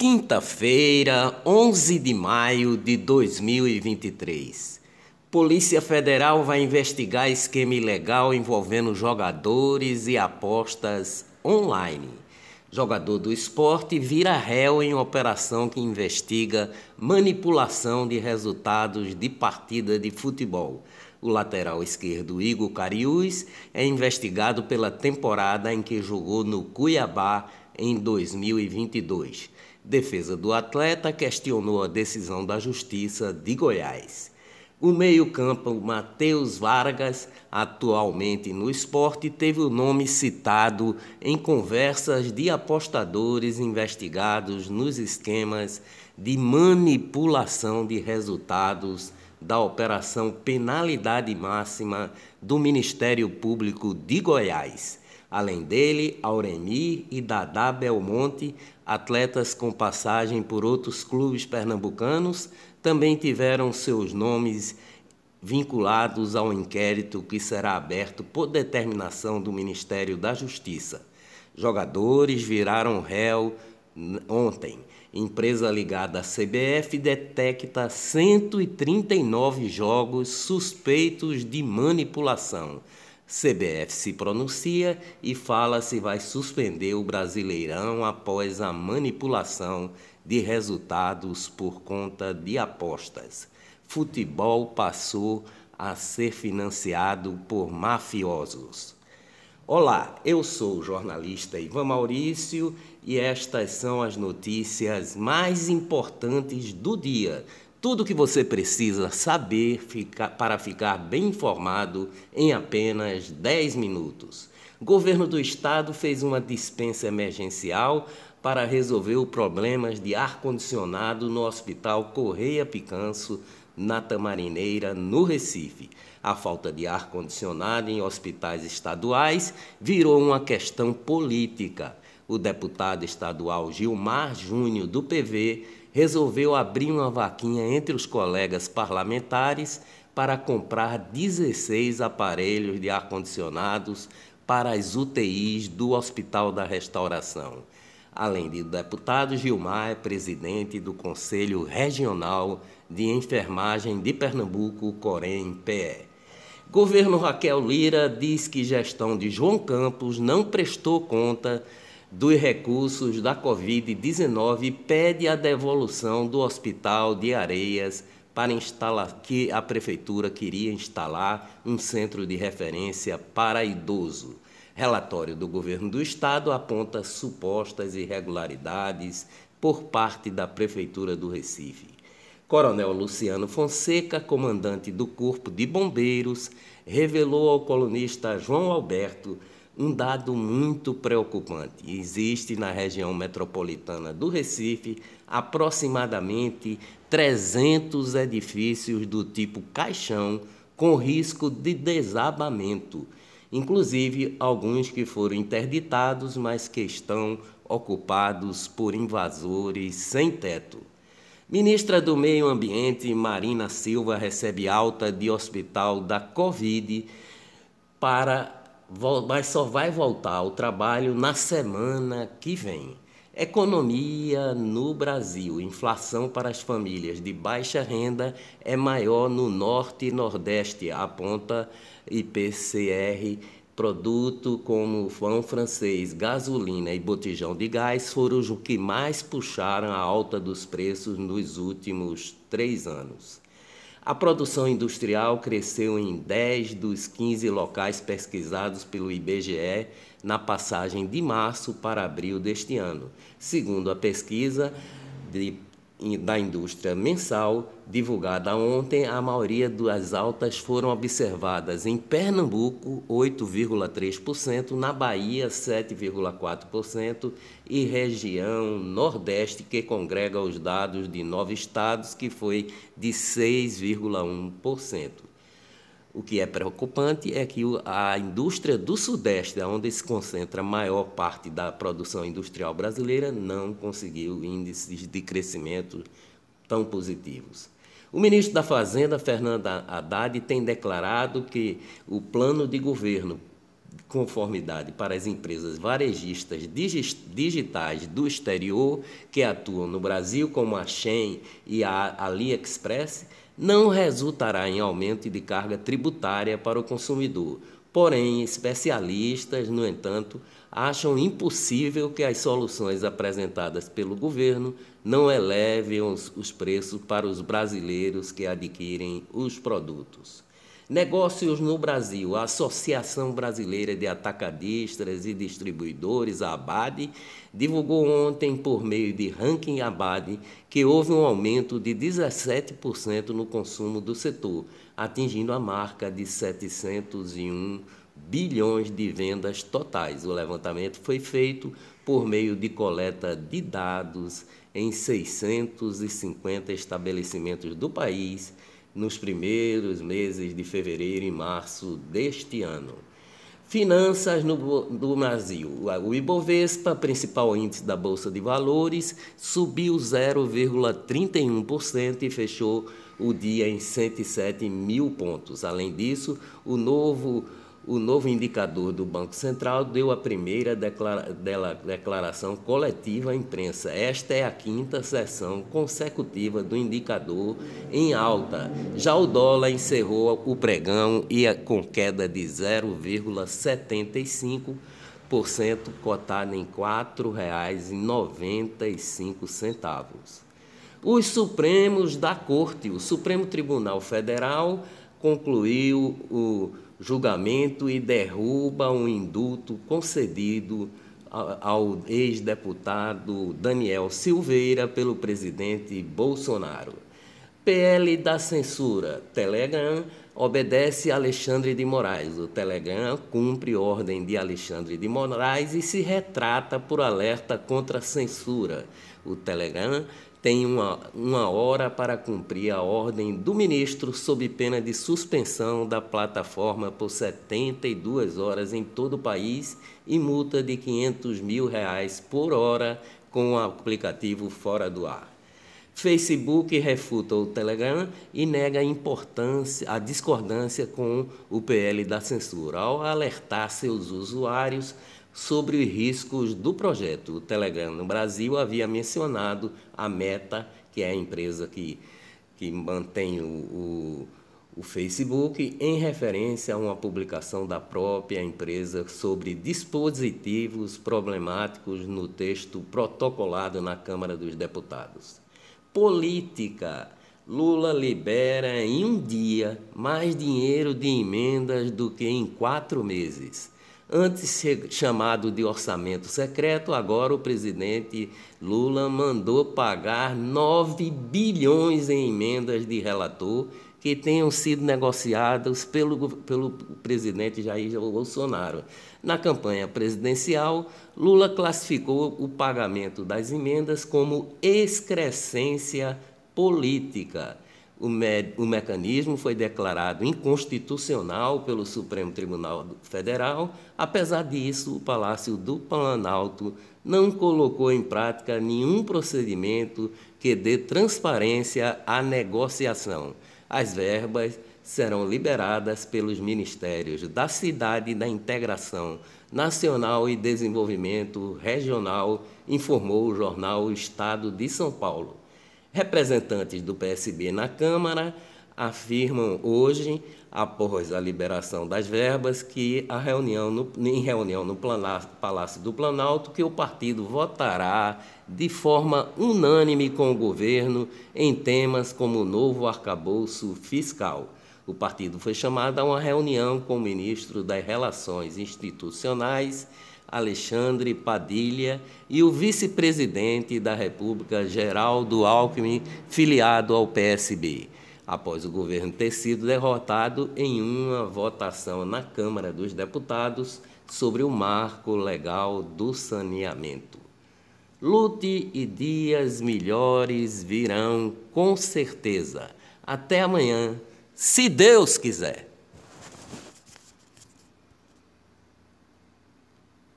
Quinta-feira, 11 de maio de 2023. Polícia Federal vai investigar esquema ilegal envolvendo jogadores e apostas online. Jogador do esporte vira réu em operação que investiga manipulação de resultados de partida de futebol. O lateral esquerdo Igor Cariús é investigado pela temporada em que jogou no Cuiabá em 2022. Defesa do atleta questionou a decisão da Justiça de Goiás. O meio-campo Matheus Vargas, atualmente no esporte, teve o nome citado em conversas de apostadores investigados nos esquemas de manipulação de resultados da Operação Penalidade Máxima do Ministério Público de Goiás. Além dele, Auremi e Dadá Belmonte, atletas com passagem por outros clubes pernambucanos, também tiveram seus nomes vinculados ao inquérito que será aberto por determinação do Ministério da Justiça. Jogadores viraram réu ontem. Empresa ligada à CBF detecta 139 jogos suspeitos de manipulação. CBF se pronuncia e fala se vai suspender o Brasileirão após a manipulação de resultados por conta de apostas. Futebol passou a ser financiado por mafiosos. Olá, eu sou o jornalista Ivan Maurício e estas são as notícias mais importantes do dia tudo o que você precisa saber para ficar bem informado em apenas 10 minutos. O governo do estado fez uma dispensa emergencial para resolver os problemas de ar-condicionado no Hospital Correia Picanço, na Tamarineira, no Recife. A falta de ar-condicionado em hospitais estaduais virou uma questão política. O deputado estadual Gilmar Júnior, do PV, resolveu abrir uma vaquinha entre os colegas parlamentares para comprar 16 aparelhos de ar-condicionados para as UTIs do Hospital da Restauração. Além de deputado, Gilmar é presidente do Conselho Regional de Enfermagem de Pernambuco, Corém-PE. Governo Raquel Lira diz que gestão de João Campos não prestou conta dos recursos da Covid-19 e pede a devolução do Hospital de Areias para instalar que a prefeitura queria instalar um centro de referência para idoso. Relatório do governo do estado aponta supostas irregularidades por parte da prefeitura do Recife. Coronel Luciano Fonseca, comandante do Corpo de Bombeiros, revelou ao colunista João Alberto um dado muito preocupante. Existe na região metropolitana do Recife aproximadamente 300 edifícios do tipo caixão com risco de desabamento, inclusive alguns que foram interditados, mas que estão ocupados por invasores sem teto. Ministra do Meio Ambiente, Marina Silva, recebe alta de hospital da Covid para mas só vai voltar ao trabalho na semana que vem. Economia no Brasil. Inflação para as famílias de baixa renda é maior no Norte e Nordeste, aponta IPCR. Produto como pão francês, gasolina e botijão de gás foram os que mais puxaram a alta dos preços nos últimos três anos. A produção industrial cresceu em 10 dos 15 locais pesquisados pelo IBGE na passagem de março para abril deste ano, segundo a pesquisa de da indústria mensal, divulgada ontem, a maioria das altas foram observadas em Pernambuco, 8,3%, na Bahia, 7,4% e região Nordeste, que congrega os dados de nove estados, que foi de 6,1%. O que é preocupante é que a indústria do Sudeste, onde se concentra a maior parte da produção industrial brasileira, não conseguiu índices de crescimento tão positivos. O ministro da Fazenda, Fernando Haddad, tem declarado que o plano de governo conformidade para as empresas varejistas digitais do exterior que atuam no Brasil, como a Shein e a AliExpress, não resultará em aumento de carga tributária para o consumidor. Porém, especialistas, no entanto, acham impossível que as soluções apresentadas pelo governo não elevem os, os preços para os brasileiros que adquirem os produtos. Negócios no Brasil. A Associação Brasileira de Atacadistas e Distribuidores, a ABAD, divulgou ontem, por meio de ranking ABAD, que houve um aumento de 17% no consumo do setor, atingindo a marca de 701 bilhões de vendas totais. O levantamento foi feito por meio de coleta de dados em 650 estabelecimentos do país nos primeiros meses de fevereiro e março deste ano. Finanças no, do Brasil. O Ibovespa, principal índice da Bolsa de Valores, subiu 0,31% e fechou o dia em 107 mil pontos. Além disso, o novo o novo indicador do Banco Central deu a primeira declara declaração coletiva à imprensa. Esta é a quinta sessão consecutiva do indicador em alta. Já o dólar encerrou o pregão e com queda de 0,75%, cotado em R$ 4,95. Os Supremos da Corte, o Supremo Tribunal Federal concluiu o julgamento e derruba um indulto concedido ao ex-deputado Daniel Silveira pelo presidente Bolsonaro. PL da censura. Telegram obedece a Alexandre de Moraes. O Telegram cumpre ordem de Alexandre de Moraes e se retrata por alerta contra censura. O Telegram tem uma, uma hora para cumprir a ordem do ministro sob pena de suspensão da plataforma por 72 horas em todo o país e multa de 500 mil reais por hora com o aplicativo fora do ar. Facebook refuta o Telegram e nega a importância, a discordância com o PL da censura, ao alertar seus usuários sobre os riscos do projeto. O Telegram no Brasil havia mencionado a Meta, que é a empresa que, que mantém o, o, o Facebook, em referência a uma publicação da própria empresa sobre dispositivos problemáticos no texto protocolado na Câmara dos Deputados. Política. Lula libera em um dia mais dinheiro de emendas do que em quatro meses. Antes chamado de orçamento secreto, agora o presidente Lula mandou pagar 9 bilhões em emendas de relator que tenham sido negociadas pelo, pelo presidente Jair Bolsonaro. Na campanha presidencial, Lula classificou o pagamento das emendas como excrescência política o, me o mecanismo foi declarado inconstitucional pelo Supremo Tribunal Federal. Apesar disso, o Palácio do Planalto não colocou em prática nenhum procedimento que dê transparência à negociação. As verbas serão liberadas pelos Ministérios da Cidade da Integração Nacional e Desenvolvimento Regional, informou o jornal Estado de São Paulo. Representantes do PSB na Câmara afirmam hoje, após a liberação das verbas, que a reunião no, em reunião no Palácio do Planalto, que o partido votará de forma unânime com o governo em temas como o novo arcabouço fiscal. O partido foi chamado a uma reunião com o ministro das Relações Institucionais Alexandre Padilha e o vice-presidente da República, Geraldo Alckmin, filiado ao PSB, após o governo ter sido derrotado em uma votação na Câmara dos Deputados sobre o marco legal do saneamento. Lute e dias melhores virão com certeza. Até amanhã, se Deus quiser.